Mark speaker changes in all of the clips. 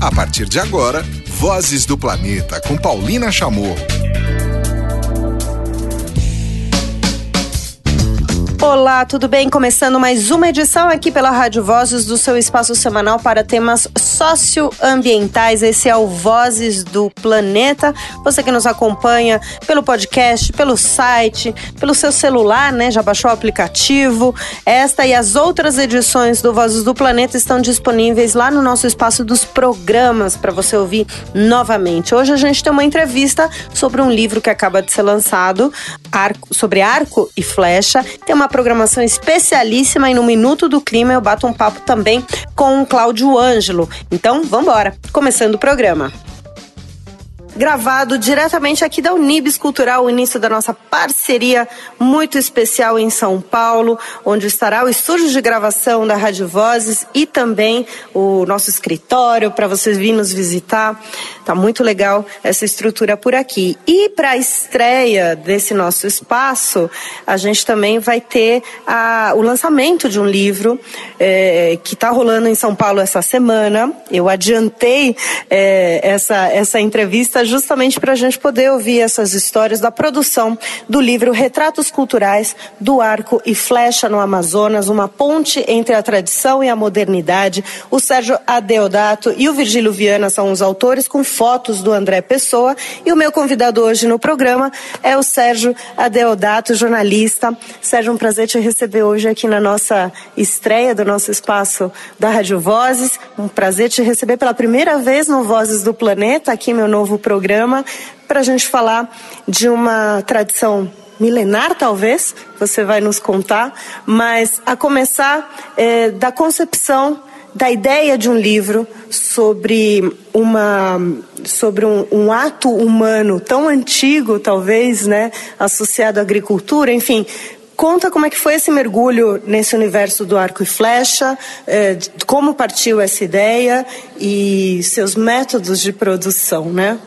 Speaker 1: A partir de agora, Vozes do Planeta com Paulina Chamorro.
Speaker 2: Olá, tudo bem? Começando mais uma edição aqui pela Rádio Vozes do seu espaço semanal para temas socioambientais. Esse é o Vozes do Planeta. Você que nos acompanha pelo podcast, pelo site, pelo seu celular, né? Já baixou o aplicativo. Esta e as outras edições do Vozes do Planeta estão disponíveis lá no nosso espaço dos programas para você ouvir novamente. Hoje a gente tem uma entrevista sobre um livro que acaba de ser lançado, arco, sobre arco e flecha. Tem uma programação especialíssima e no Minuto do Clima eu bato um papo também com o Cláudio Ângelo. Então, vamos embora. Começando o programa gravado diretamente aqui da Unibis Cultural, o início da nossa parceria muito especial em São Paulo, onde estará o estúdio de gravação da Rádio Vozes e também o nosso escritório para vocês virem nos visitar. Tá muito legal essa estrutura por aqui. E para a estreia desse nosso espaço, a gente também vai ter a, o lançamento de um livro é, que está rolando em São Paulo essa semana. Eu adiantei é, essa, essa entrevista justamente para a gente poder ouvir essas histórias da produção do livro Retratos Culturais do Arco e Flecha no Amazonas, uma ponte entre a tradição e a modernidade. O Sérgio Adeodato e o Virgílio Viana são os autores, com fotos do André Pessoa. E o meu convidado hoje no programa é o Sérgio Adeodato, jornalista. Sérgio, um prazer te receber hoje aqui na nossa estreia do nosso espaço da Rádio Vozes. Um prazer te receber pela primeira vez no Vozes do Planeta, aqui meu novo programa programa para a gente falar de uma tradição milenar, talvez, você vai nos contar, mas a começar é, da concepção da ideia de um livro sobre uma sobre um, um, ato humano tão antigo talvez né associado à agricultura enfim. Conta como é que foi esse mergulho nesse universo do arco e flecha é, como partiu essa ideia e seus métodos de produção né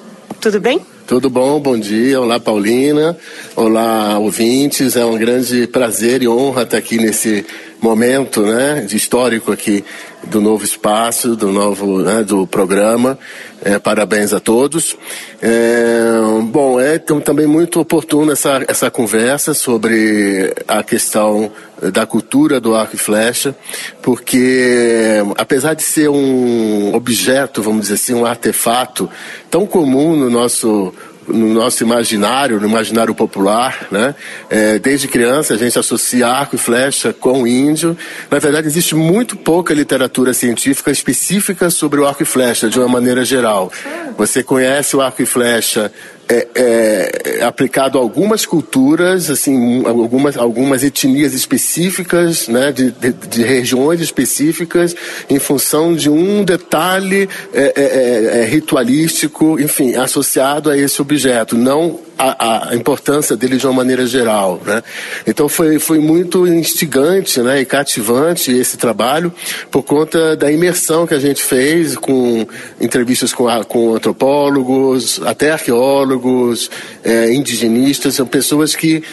Speaker 2: tudo bem?
Speaker 3: Tudo bom, bom dia. Olá, Paulina. Olá, ouvintes. É um grande prazer e honra estar aqui nesse momento né, histórico aqui do novo espaço, do novo né, do programa. É, parabéns a todos. É, bom, é também muito oportuno essa, essa conversa sobre a questão da cultura do arco e flecha, porque apesar de ser um objeto, vamos dizer assim, um artefato tão comum no nosso no nosso imaginário, no imaginário popular, né? É, desde criança a gente associa arco e flecha com o índio. Na verdade, existe muito pouca literatura científica específica sobre o arco e flecha, de uma maneira geral. Você conhece o arco e flecha é, é, aplicado a algumas culturas, assim, algumas, algumas etnias específicas, né, de, de, de regiões específicas, em função de um detalhe é, é, é, é ritualístico, enfim, associado a esse objeto, não a, a, importância dele de uma maneira geral, né? Então foi, foi muito instigante, né, e cativante esse trabalho por conta da imersão que a gente fez com entrevistas com, a, com antropólogos, até arqueólogos, é, indigenistas, são pessoas que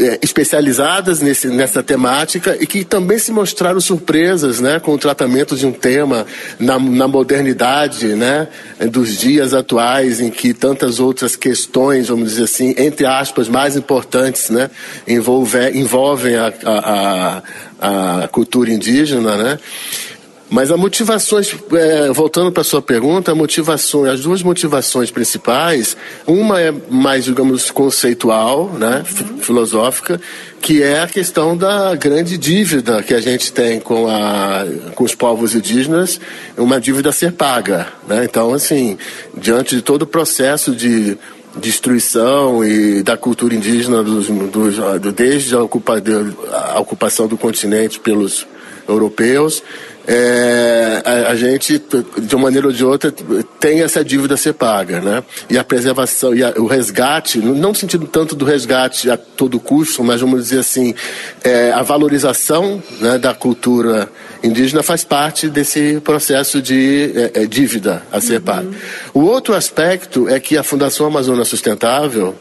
Speaker 3: é, especializadas nesse, nessa temática e que também se mostraram surpresas né, com o tratamento de um tema na, na modernidade né, dos dias atuais, em que tantas outras questões, vamos dizer assim, entre aspas, mais importantes, né, envolve, envolvem a, a, a, a cultura indígena. Né? Mas as motivações, é, voltando para a sua pergunta, as duas motivações principais, uma é mais, digamos, conceitual, né, uhum. filosófica, que é a questão da grande dívida que a gente tem com, a, com os povos indígenas, uma dívida a ser paga. Né? Então, assim, diante de todo o processo de destruição e da cultura indígena dos, dos, desde a, ocupa, a ocupação do continente pelos europeus, é, a, a, gente, de uma maneira ou de outra, tem essa dívida a ser paga, né? E a preservação, e a, o resgate, não no sentido tanto do resgate a todo custo, mas vamos dizer assim, é, a valorização né, da cultura indígena faz parte desse processo de é, é dívida a ser uhum. paga. O outro aspecto é que a Fundação Amazônia Sustentável,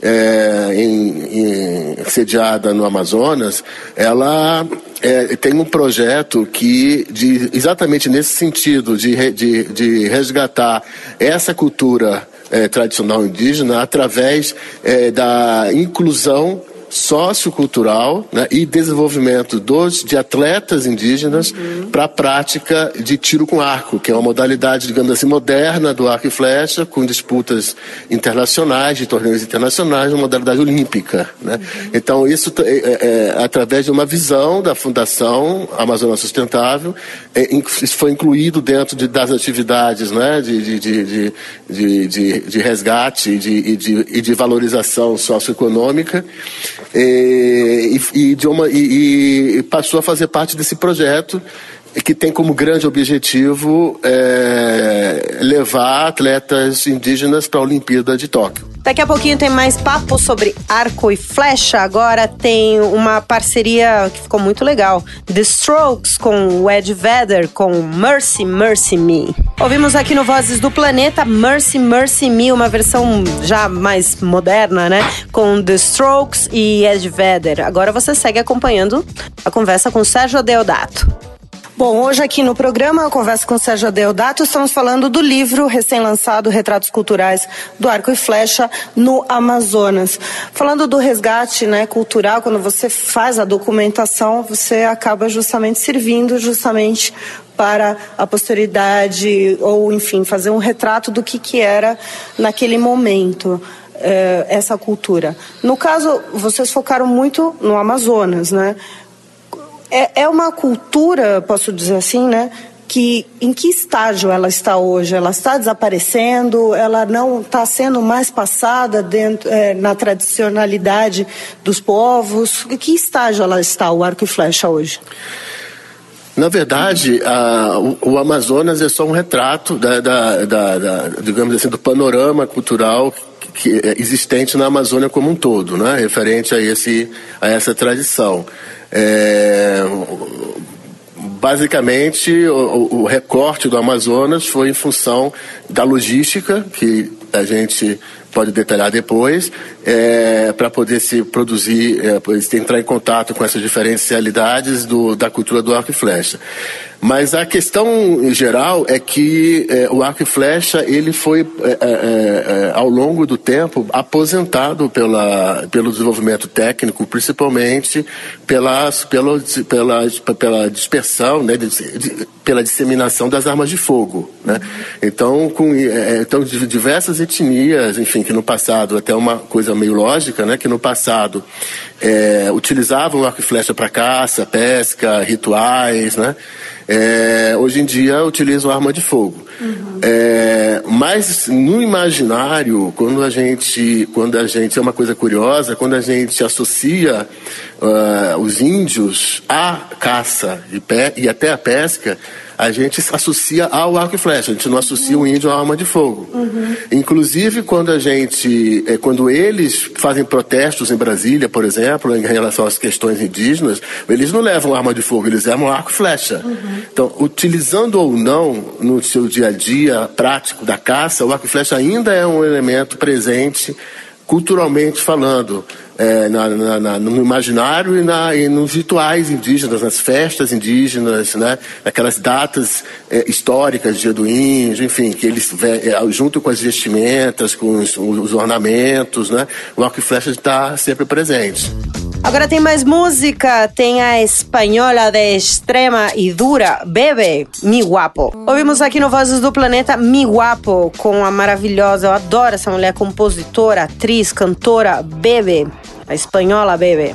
Speaker 3: é, em, em, sediada no Amazonas, ela é, tem um projeto que, de, exatamente nesse sentido, de, de, de resgatar essa cultura é, tradicional indígena através é, da inclusão sociocultural né, e desenvolvimento dos, de atletas indígenas uhum. para a prática de tiro com arco, que é uma modalidade, digamos assim, moderna do arco e flecha, com disputas internacionais, de torneios internacionais, uma modalidade olímpica. Né? Uhum. Então, isso é, é, é, através de uma visão da Fundação Amazônia Sustentável, é, foi incluído dentro de, das atividades né, de, de, de, de, resgate e de, e de valorização socioeconômica e, e, uma, e, e passou a fazer parte desse projeto que tem como grande objetivo é, levar atletas indígenas para a Olimpíada de Tóquio.
Speaker 2: Daqui a pouquinho tem mais papo sobre arco e flecha. Agora tem uma parceria que ficou muito legal. The Strokes com o Ed Vedder com Mercy, Mercy Me. Ouvimos aqui no Vozes do Planeta Mercy, Mercy Me, uma versão já mais moderna, né? Com The Strokes e Ed Vedder. Agora você segue acompanhando a conversa com Sérgio Deodato. Bom, hoje aqui no programa eu converso com Sérgio Adeodato, estamos falando do livro recém-lançado Retratos Culturais do Arco e Flecha no Amazonas. Falando do resgate né, cultural, quando você faz a documentação, você acaba justamente servindo justamente para a posteridade ou, enfim, fazer um retrato do que, que era naquele momento eh, essa cultura. No caso, vocês focaram muito no Amazonas, né? É, é uma cultura, posso dizer assim, né? que em que estágio ela está hoje? Ela está desaparecendo? Ela não está sendo mais passada dentro, é, na tradicionalidade dos povos? Em que estágio ela está, o arco e flecha hoje?
Speaker 3: Na verdade, a, o, o, Amazonas é só um retrato da, da, da, da, digamos assim, do panorama cultural que é existente na Amazônia como um todo, né? referente a, esse, a essa tradição. É, basicamente, o, o, recorte do Amazonas foi em função da logística, que a gente pode detalhar depois, é, para poder se produzir, é, entrar em contato com essas diferentes realidades do, da cultura do arco e flecha. Mas a questão geral é que é, o arco e flecha ele foi é, é, é, ao longo do tempo aposentado pela, pelo desenvolvimento técnico, principalmente pela, pela, pela, pela dispersão, né, de, de, pela disseminação das armas de fogo. Né? Então, com então, diversas etnias, enfim, que no passado, até uma coisa meio lógica, né, que no passado é, utilizavam arco e flecha para caça, pesca, rituais, né? É, hoje em dia utilizam arma de fogo. Uhum. É, mas no imaginário, quando a gente, quando a gente é uma coisa curiosa, quando a gente associa uh, os índios à caça e, pe e até à pesca, a gente associa ao arco e flecha, a gente não associa o índio à arma de fogo. Uhum. Inclusive, quando a gente, é, quando eles fazem protestos em Brasília, por exemplo, em relação às questões indígenas, eles não levam arma de fogo, eles levam arco e flecha. Uhum. Então, utilizando ou não no seu dia a dia prático da caça, o arco e flecha ainda é um elemento presente culturalmente falando é, na, na, na, no imaginário e, e, nos rituais indígenas, nas festas indígenas, né? naquelas datas é, históricas de do índio, enfim, que eles, é, junto com as vestimentas, com os, os ornamentos, né? o arco e flecha está sempre presente.
Speaker 2: Agora tem mais música, tem a espanhola de extrema e dura, Bebe, Mi Guapo. Ouvimos aqui no Vozes do Planeta Mi Guapo, com a maravilhosa, eu adoro essa mulher, compositora, atriz, cantora, Bebe a espanhola, baby.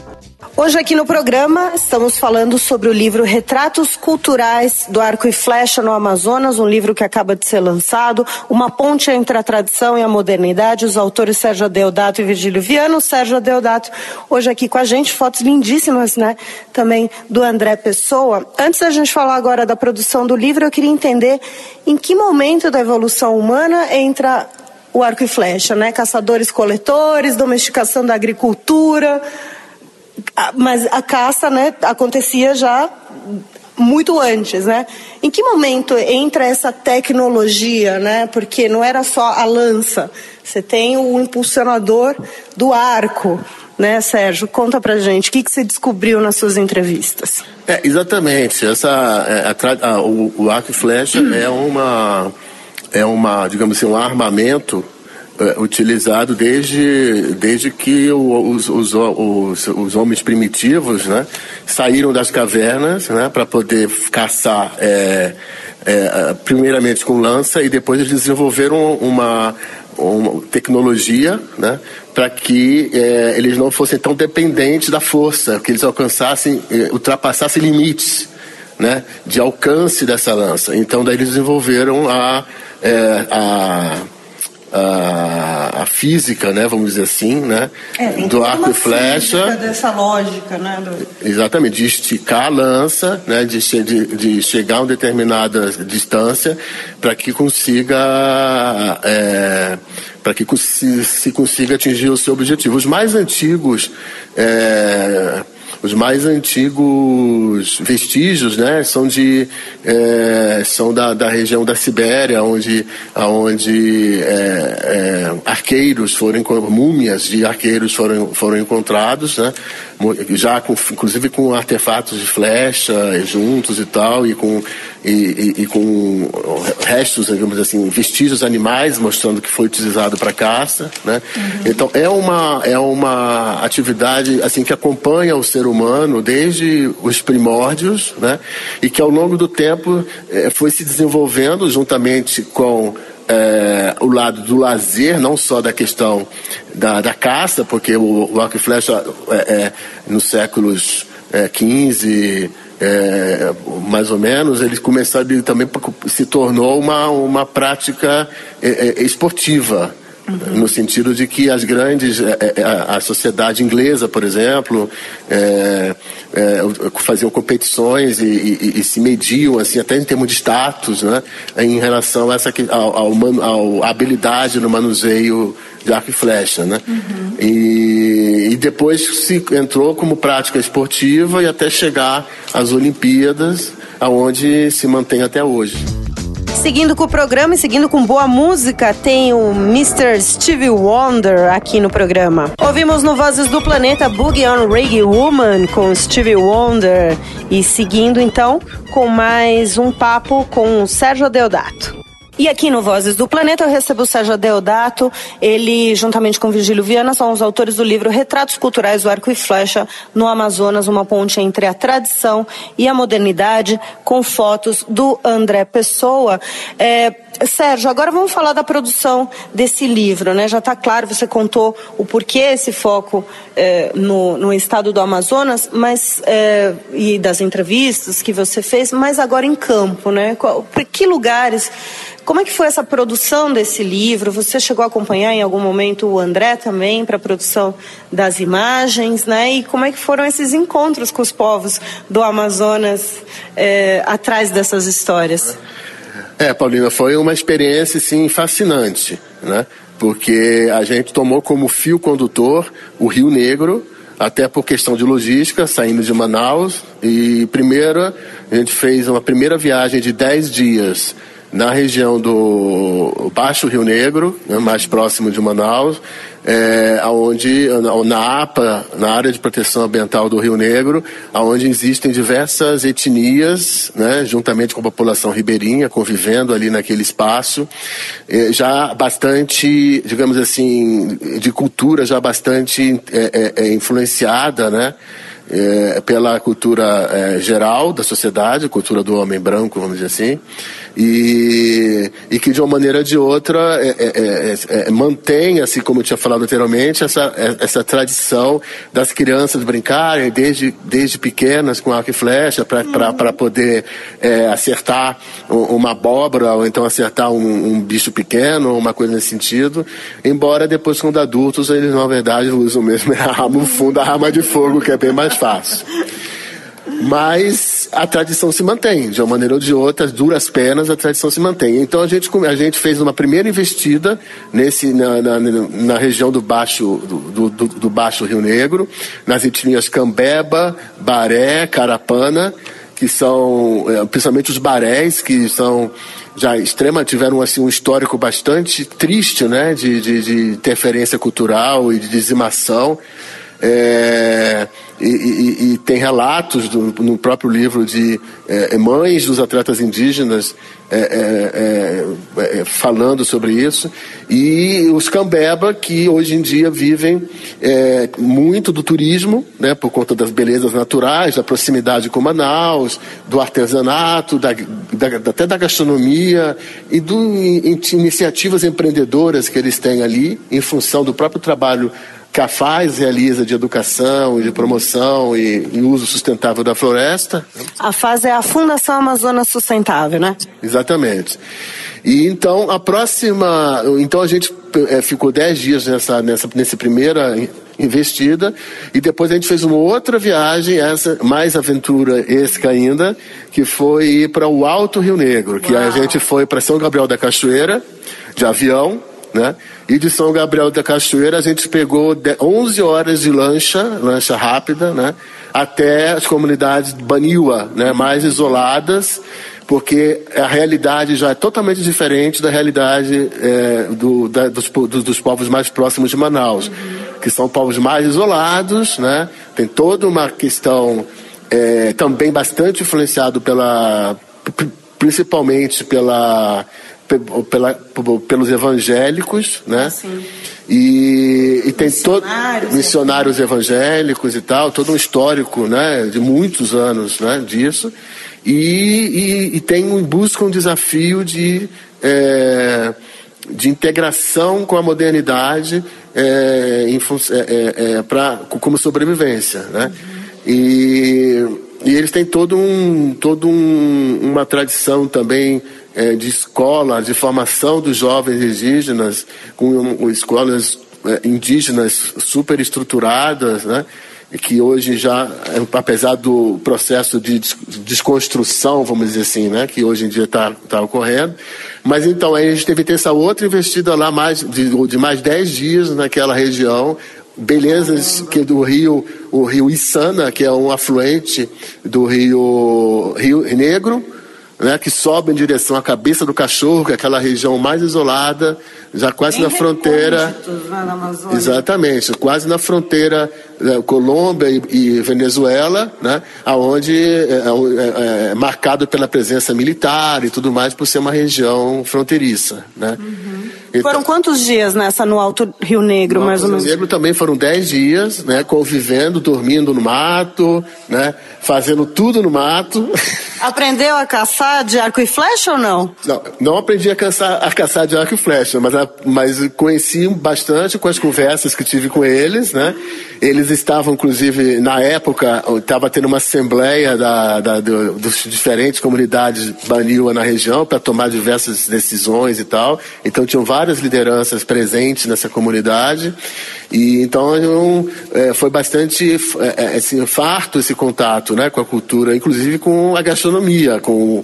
Speaker 2: Hoje aqui no programa estamos falando sobre o livro Retratos Culturais do Arco e Flecha no Amazonas, um livro que acaba de ser lançado, uma ponte entre a tradição e a modernidade, os autores Sérgio Adeodato e Virgílio Viano. Sérgio Adeodato hoje aqui com a gente, fotos lindíssimas, né? Também do André Pessoa. Antes da gente falar agora da produção do livro, eu queria entender em que momento da evolução humana entra o arco e flecha, né? Caçadores-coletores, domesticação da agricultura. Mas a caça, né, acontecia já muito antes, né? Em que momento entra essa tecnologia, né? Porque não era só a lança, você tem o impulsionador do arco, né, Sérgio? Conta pra gente, o que, que você descobriu nas suas entrevistas?
Speaker 3: É, exatamente, essa, é, a, a, o, o arco e flecha hum. é uma, é uma, digamos assim, um armamento é, utilizado desde, desde que os, os, os, os, homens primitivos né, saíram das cavernas né, para poder caçar, é, é, primeiramente com lança, e depois eles desenvolveram uma, uma tecnologia né, para que é, eles não fossem tão dependentes da força, que eles alcançassem, é, ultrapassassem limites né, de alcance dessa lança. Então, daí eles desenvolveram a, a, física, né, vamos dizer assim, né,
Speaker 2: é, do arco e flecha. Dessa lógica, né? Do...
Speaker 3: Exatamente, de esticar a lança, né, de, de, de chegar a uma determinada distância para que consiga é, para que se, se, consiga atingir o seu objetivo. Os mais antigos é, os mais antigos vestígios, né, são de é, são da, da região da Sibéria, onde, onde é, é, arqueiros foram múmias de arqueiros foram foram encontrados, né, já com, inclusive com artefatos de flecha juntos e tal, e com e, e, e com restos, digamos assim, vestígios animais, mostrando que foi utilizado para caça, né? Uhum. Então é uma é uma atividade assim que acompanha o ser humano desde os primórdios, né? E que ao longo do tempo é, foi se desenvolvendo juntamente com é, o lado do lazer, não só da questão da, da caça, porque o, o arco e flecha é, é, nos séculos 15 é, mais ou menos, ele começou a, também se tornou uma, uma prática esportiva. Uhum. No sentido de que as grandes, é, é, a, a sociedade inglesa, por exemplo, é, é, faziam competições e, e, e, se mediam, assim, até em termos de status, né, em relação a essa, ao, ao, ao habilidade no manuseio de arco e flecha, né? Uhum. E, e depois se entrou como prática esportiva e até chegar às Olimpíadas, aonde se mantém até hoje.
Speaker 2: Seguindo com o programa e seguindo com boa música, tem o Mr. Stevie Wonder aqui no programa. Ouvimos no Vozes do Planeta Boogie on Reggae Woman com Stevie Wonder e seguindo então com mais um papo com o Sérgio Deodato. E aqui no Vozes do Planeta eu recebo o Sérgio Deodato. Ele, juntamente com Virgílio Viana, são os autores do livro Retratos Culturais do Arco e Flecha no Amazonas, uma ponte entre a tradição e a modernidade, com fotos do André Pessoa. É, Sérgio, agora vamos falar da produção desse livro, né? Já está claro, você contou o porquê esse foco é, no, no, estado do Amazonas, mas é, e das entrevistas que você fez, mas agora em campo, né? Qual, que lugares? Como é que foi essa produção desse livro? Você chegou a acompanhar em algum momento o André também para a produção das imagens, né? E como é que foram esses encontros com os povos do Amazonas é, atrás dessas histórias?
Speaker 3: É, Paulina, foi uma experiência, sim, fascinante, né? Porque a gente tomou como fio condutor o Rio Negro, até por questão de logística, saindo de Manaus. E primeiro, a gente fez uma primeira viagem de 10 dias na região do Baixo Rio Negro, né, mais próximo de Manaus, é, onde, na APA, na área de proteção ambiental do Rio Negro, onde existem diversas etnias, né, juntamente com a população ribeirinha, convivendo ali naquele espaço, é, já bastante, digamos assim, de cultura já bastante é, é, é influenciada, né, é, pela cultura geral da sociedade, cultura do homem branco, vamos dizer assim, e, e que de uma maneira ou de outra é, é, é, é mantém, assim como eu tinha falado anteriormente, essa, essa tradição das crianças brincarem desde, desde pequenas com arco e flecha para uhum. poder acertar uma abóbora ou então acertar um, um bicho pequeno, uma coisa nesse sentido, embora depois quando adultos eles na verdade usam mesmo a arma, no fundo a arma de fogo que é bem mais fácil. Mas a tradição se mantém, de uma maneira ou de outra, duras penas, a tradição se mantém. Então a gente, a gente fez uma primeira investida nesse, na, na, na região do Baixo, do, do, do, Baixo Rio Negro, nas etnias Cambeba, Baré, Carapana, que são, é, principalmente os barés, que são já extrema, tiveram assim um histórico bastante triste, né, de, de, de interferência cultural e de dizimação. É, e, e, e, tem relatos do, no próprio livro de é, mães dos atletas indígenas é, é, é, é, falando sobre isso. E os cambeba que hoje em dia vivem muito do turismo, né, por conta das belezas naturais, da proximidade com Manaus, do artesanato, da, da, até da gastronomia e de iniciativas empreendedoras que eles têm ali em função do próprio trabalho que a FAS realiza de educação e de promoção e, e, uso sustentável da floresta.
Speaker 2: A FAS é a Fundação Amazônia Sustentável, né?
Speaker 3: Exatamente. E então a próxima, então a gente é, ficou dez dias nessa, nessa, nessa primeira investida e depois a gente fez uma outra viagem, essa mais aventura esca ainda, que foi ir para o Alto Rio Negro, que Uau. a gente foi para São Gabriel da Cachoeira de avião né? E de São Gabriel da Cachoeira a gente pegou 11 horas de lancha, lancha rápida, né? Até as comunidades Baniwa, né? Mais isoladas, porque a realidade já é totalmente diferente da realidade é, do, da, dos, dos, dos, povos mais próximos de Manaus, que são povos mais isolados, né? Tem toda uma questão é, também bastante influenciado pela principalmente pela pela, pelos evangélicos, né? Sim. E, e tem todos missionários evangélicos e tal, todo um histórico, né, de muitos anos, né, disso. E, e, e tem busca um desafio de é, de integração com a modernidade é, é, é, é para como sobrevivência, né? Uhum. E, e eles têm todo um todo um, uma tradição também é, de escola, de formação dos jovens indígenas, com, com escolas é, indígenas super estruturadas, né? que hoje já, apesar do processo de desconstrução, vamos dizer assim, né, que hoje em dia está tá ocorrendo, mas então aí a gente teve que ter essa outra investida lá mais de, de mais 10 dias naquela região, belezas que do rio, o rio Içana, que é um afluente do rio Rio Negro, né, que sobe em direção à cabeça do cachorro, que é aquela região mais isolada, já quase na fronteira.
Speaker 2: Né,
Speaker 3: exatamente, quase na fronteira Colômbia e, Venezuela, né, aonde é, é, é, é, marcado pela presença militar e tudo mais, por ser uma região fronteiriça. Né.
Speaker 2: Uhum. Então, foram quantos dias nessa no Alto Rio Negro,
Speaker 3: no
Speaker 2: mais
Speaker 3: Alto
Speaker 2: ou menos?
Speaker 3: Rio Negro também foram dez dias, né, convivendo, dormindo no mato, né, fazendo tudo no mato.
Speaker 2: Aprendeu a caçar de arco e flecha ou não?
Speaker 3: Não, não aprendi a caçar, a caçar de arco e flecha, mas, mas conheci bastante com as conversas que tive com eles, né? Eles estavam, inclusive, na época, estava tendo uma assembleia da, da, do, dos diferentes comunidades Baniwa na região para tomar diversas decisões e tal. Então tinham várias lideranças presentes nessa comunidade. E então é, foi bastante é, é, assim, farto esse contato né, com a cultura, inclusive com a gastronomia, com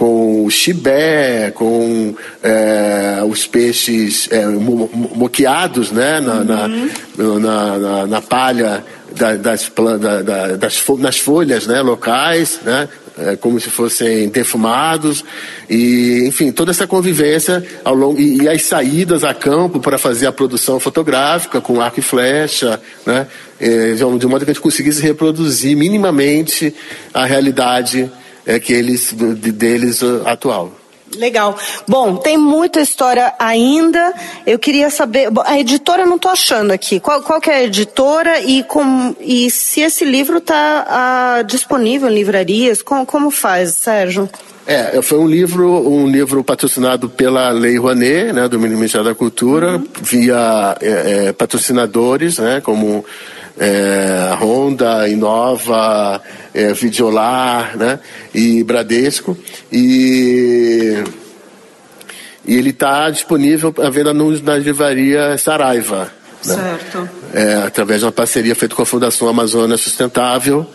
Speaker 3: com o chibé, com é, os peixes é, mo moqueados né, na, uhum. na, na, na, palha da, das, da, da, das, nas folhas né, locais, né, é, como se fossem defumados e enfim toda essa convivência ao longo e, e as saídas a campo para fazer a produção fotográfica com arco e flecha, né, é, de modo que a gente conseguisse reproduzir minimamente a realidade é, que eles, deles atual.
Speaker 2: Legal. Bom, tem muita história ainda. Eu queria saber. A editora não estou achando aqui. Qual, qual que é a editora e, com, e se esse livro está ah, disponível em livrarias? Como, como faz, Sérgio?
Speaker 3: É, foi um livro, um livro patrocinado pela Lei Rouanet, né, do Ministério da Cultura, uhum. via é, é, patrocinadores, né, como é, Honda, Inova, é, Videolar né, e Bradesco. E, e ele está disponível à venda na livraria Saraiva.
Speaker 2: Né? Certo.
Speaker 3: É, através de uma parceria feita com a Fundação Amazônia Sustentável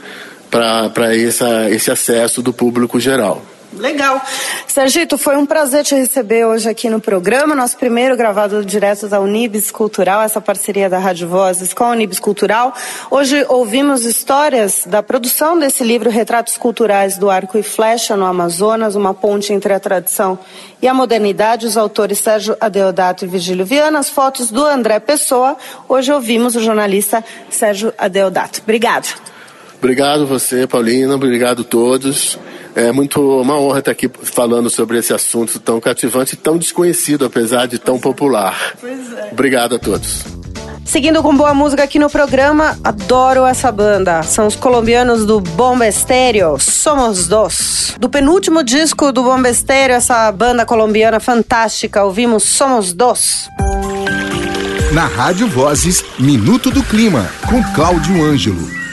Speaker 3: para esse acesso do público geral.
Speaker 2: Legal. Sergito, foi um prazer te receber hoje aqui no programa, nosso primeiro gravado direto da Unibis Cultural, essa parceria da Rádio Vozes com a Unibis Cultural. Hoje ouvimos histórias da produção desse livro Retratos Culturais do Arco e Flecha no Amazonas, uma ponte entre a tradição e a modernidade. Os autores Sérgio Adeodato e Virgílio Viana, as fotos do André Pessoa. Hoje ouvimos o jornalista Sérgio Adeodato. Obrigado.
Speaker 3: Obrigado você, Paulina. Obrigado a todos. É muito uma honra estar aqui falando sobre esse assunto tão cativante e tão desconhecido, apesar de tão popular. É. Obrigado a todos.
Speaker 2: Seguindo com boa música aqui no programa, adoro essa banda. São os colombianos do Bomba Estéreo, Somos Dos. Do penúltimo disco do Bomba Estéreo, essa banda colombiana fantástica, ouvimos Somos Dos.
Speaker 1: Na Rádio Vozes, Minuto do Clima, com Cláudio Ângelo.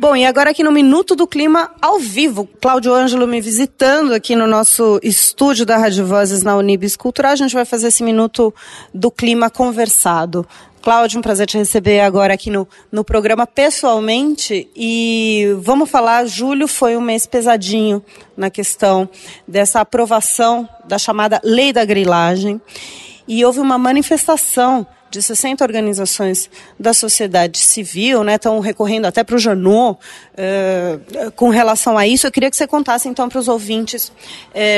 Speaker 2: Bom, e agora aqui no Minuto do Clima, ao vivo, Cláudio Ângelo me visitando aqui no nosso estúdio da Rádio Vozes na Unibis Cultural. A gente vai fazer esse Minuto do Clima conversado. Cláudio, um prazer te receber agora aqui no, no programa pessoalmente. E vamos falar, julho foi um mês pesadinho na questão dessa aprovação da chamada Lei da Grilagem. E houve uma manifestação de 60 organizações da sociedade civil, né, estão recorrendo até para o Janot uh, com relação a isso. Eu queria que você contasse então para os ouvintes, uh,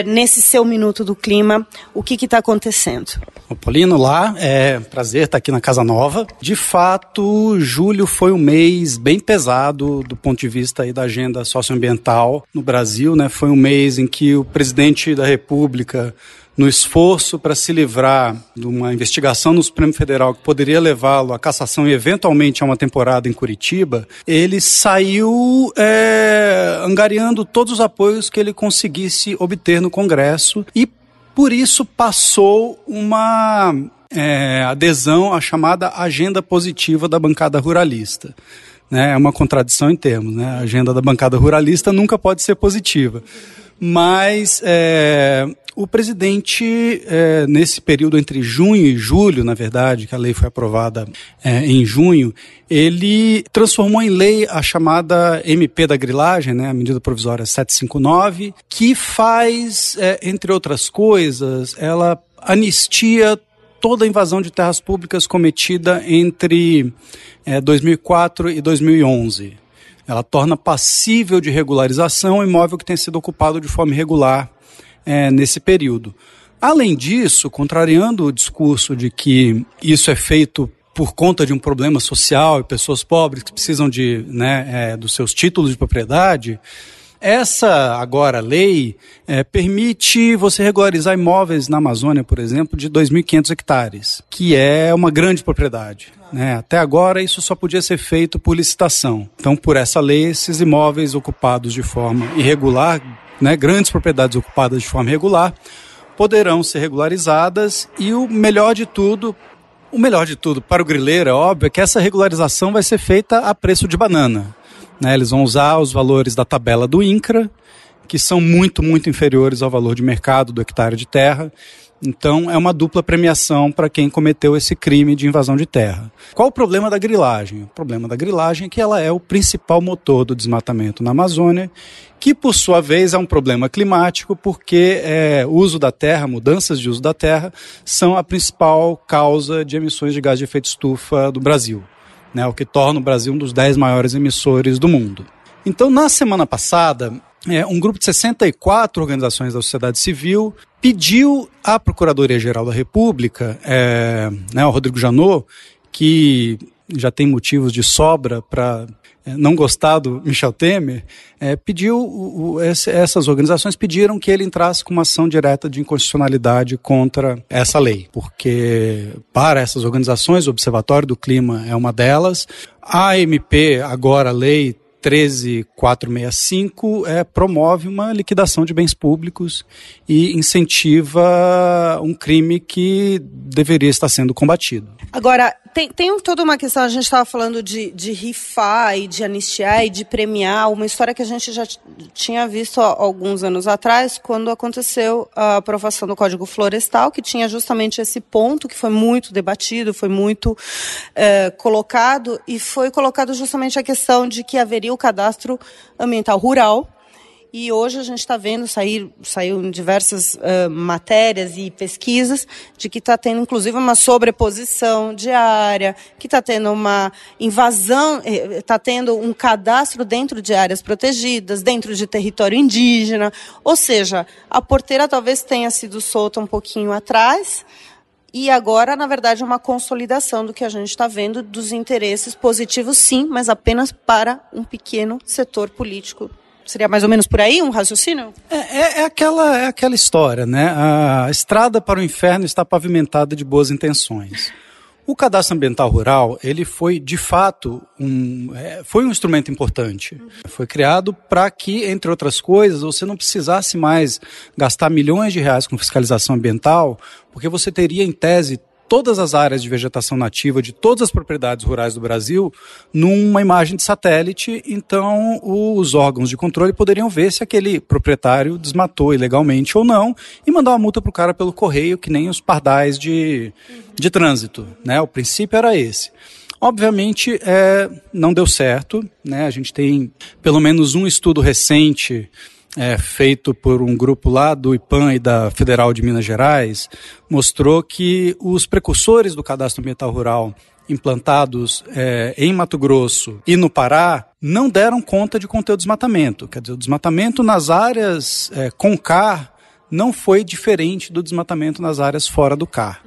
Speaker 2: nesse seu minuto do clima, o que está acontecendo.
Speaker 4: O Polino lá, é prazer estar aqui na Casa Nova. De fato, julho foi um mês bem pesado do ponto de vista aí da agenda socioambiental no Brasil, né? Foi um mês em que o presidente da República no esforço para se livrar de uma investigação no Supremo Federal que poderia levá-lo à cassação e eventualmente a uma temporada em Curitiba, ele saiu é, angariando todos os apoios que ele conseguisse obter no Congresso e por isso passou uma é, adesão à chamada agenda positiva da bancada ruralista. Né? É uma contradição em termos. Né? A agenda da bancada ruralista nunca pode ser positiva. Mas é, o presidente, é, nesse período entre junho e julho, na verdade, que a lei foi aprovada é, em junho, ele transformou em lei a chamada MP da grilagem, né, a medida provisória 759, que faz, é, entre outras coisas, ela anistia toda a invasão de terras públicas cometida entre 2004 é, e 2011. Ela torna passível de regularização o imóvel que tem sido ocupado de forma irregular é, nesse período. Além disso, contrariando o discurso de que isso é feito por conta de um problema social e pessoas pobres que precisam de, né, é, dos seus títulos de propriedade, essa agora lei é, permite você regularizar imóveis na Amazônia, por exemplo, de 2.500 hectares, que é uma grande propriedade. Né? Até agora isso só podia ser feito por licitação. Então, por essa lei, esses imóveis ocupados de forma irregular né, grandes propriedades ocupadas de forma irregular, poderão ser regularizadas e o melhor de tudo, o melhor de tudo para o grileiro, é óbvio, é que essa regularização vai ser feita a preço de banana. Né? Eles vão usar os valores da tabela do INCRA, que são muito, muito inferiores ao valor de mercado do hectare de terra. Então, é uma dupla premiação para quem cometeu esse crime de invasão de terra. Qual o problema da grilagem? O problema da grilagem é que ela é o principal motor do desmatamento na Amazônia, que por sua vez é um problema climático, porque é, uso da terra, mudanças de uso da terra, são a principal causa de emissões de gás de efeito estufa do Brasil, né, o que torna o Brasil um dos dez maiores emissores do mundo. Então, na semana passada, é, um grupo de 64 organizações da sociedade civil pediu à Procuradoria-Geral da República, é, né, o Rodrigo Janot, que já tem motivos de sobra para é, não gostar do Michel Temer, é, pediu, o, o, esse, essas organizações pediram que ele entrasse com uma ação direta de inconstitucionalidade contra essa lei, porque para essas organizações, o Observatório do Clima é uma delas, a MP, agora a lei 13465 é, promove uma liquidação de bens públicos e incentiva um crime que deveria estar sendo combatido.
Speaker 2: Agora, tem, tem toda uma questão, a gente estava falando de, de rifar e de anistiar e de premiar, uma história que a gente já tinha visto há alguns anos atrás, quando aconteceu a aprovação do Código Florestal, que tinha justamente esse ponto que foi muito debatido, foi muito é, colocado, e foi colocado justamente a questão de que haveria o cadastro ambiental rural, E hoje a gente está vendo, sair, saiu em diversas uh, matérias e pesquisas, de que está tendo inclusive uma sobreposição de área, que está tendo uma invasão, está tendo um cadastro dentro de áreas protegidas, dentro de território indígena. Ou seja, a porteira talvez tenha sido solta um pouquinho atrás, e agora, na verdade, é uma consolidação do que a gente está vendo dos interesses positivos, sim, mas apenas para um pequeno setor político. Seria mais ou menos por aí um raciocínio?
Speaker 4: É, é, é, aquela, é aquela história, né? A estrada para o inferno está pavimentada de boas intenções. O cadastro ambiental rural, ele foi de fato um, é, foi um instrumento importante. Foi criado para que, entre outras coisas, você não precisasse mais gastar milhões de reais com fiscalização ambiental, porque você teria, em tese, todas as áreas de vegetação nativa de todas as propriedades rurais do Brasil numa imagem de satélite, então os órgãos de controle poderiam ver se aquele proprietário desmatou ilegalmente ou não e mandar uma multa para o cara pelo correio, que nem os pardais de, de trânsito. Né? O princípio era esse. Obviamente, é, não deu certo. Né? A gente tem pelo menos um estudo recente é, feito por um grupo lá do IPAM e da Federal de Minas Gerais, mostrou que os precursores do cadastro ambiental rural implantados é, em Mato Grosso e no Pará não deram conta de conter o desmatamento. Quer dizer, o desmatamento nas áreas é, com CAR não foi diferente do desmatamento nas áreas fora do CAR.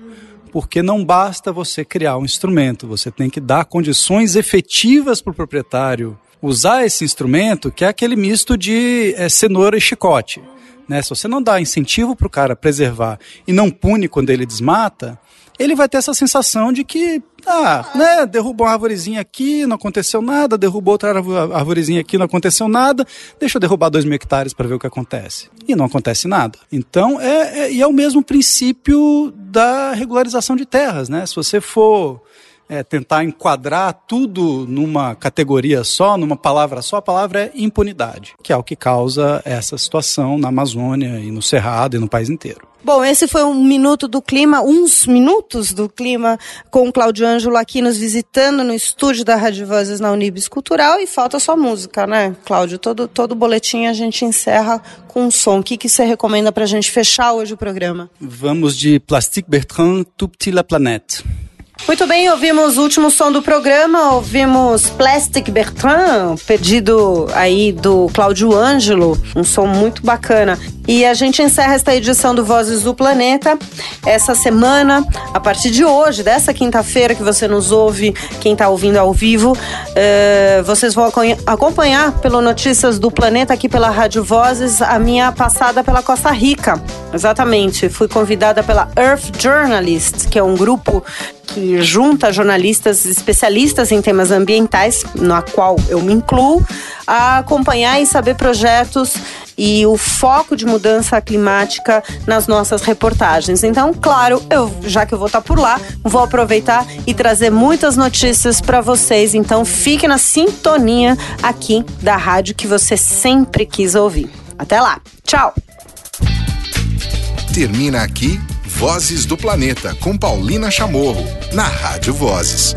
Speaker 4: Porque não basta você criar um instrumento, você tem que dar condições efetivas para o proprietário usar esse instrumento, que é aquele misto de é, cenoura e chicote. Né? Se você não dá incentivo para o cara preservar e não pune quando ele desmata, ele vai ter essa sensação de que, ah, né, derrubou uma arvorezinha aqui, não aconteceu nada, derrubou outra arvorezinha aqui, não aconteceu nada, deixa eu derrubar dois mil hectares para ver o que acontece. E não acontece nada. Então, é, é, e é o mesmo princípio da regularização de terras, né? Se você for é, tentar enquadrar tudo numa categoria só, numa palavra só, a palavra é impunidade, que é o que causa essa situação na Amazônia e no Cerrado e no país inteiro.
Speaker 2: Bom, esse foi um minuto do clima, uns minutos do clima com o Claudio Ângelo aqui nos visitando no estúdio da Rádio Vozes na Unibis Cultural e falta só música, né, Cláudio? Todo, todo boletim a gente encerra com um som. O que, que você recomenda para a gente fechar hoje o programa?
Speaker 4: Vamos de Plastique Bertrand, Tout Petit La Planète.
Speaker 2: Muito bem, ouvimos o último som do programa, ouvimos Plastic Bertrand, pedido aí do Cláudio Ângelo, um som muito bacana. E a gente encerra esta edição do Vozes do Planeta essa semana, a partir de hoje, dessa quinta-feira que você nos ouve, quem está ouvindo ao vivo, uh, vocês vão acompanhar pelo Notícias do Planeta aqui pela Rádio Vozes a minha passada pela Costa Rica. Exatamente, fui convidada pela Earth Journalist, que é um grupo que junta jornalistas especialistas em temas ambientais, na qual eu me incluo, a acompanhar e saber projetos e o foco de mudança climática nas nossas reportagens. Então, claro, eu já que eu vou estar por lá, vou aproveitar e trazer muitas notícias para vocês. Então, fique na sintonia aqui da rádio que você sempre quis ouvir. Até lá. Tchau.
Speaker 1: Termina aqui Vozes do Planeta, com Paulina Chamorro, na Rádio Vozes.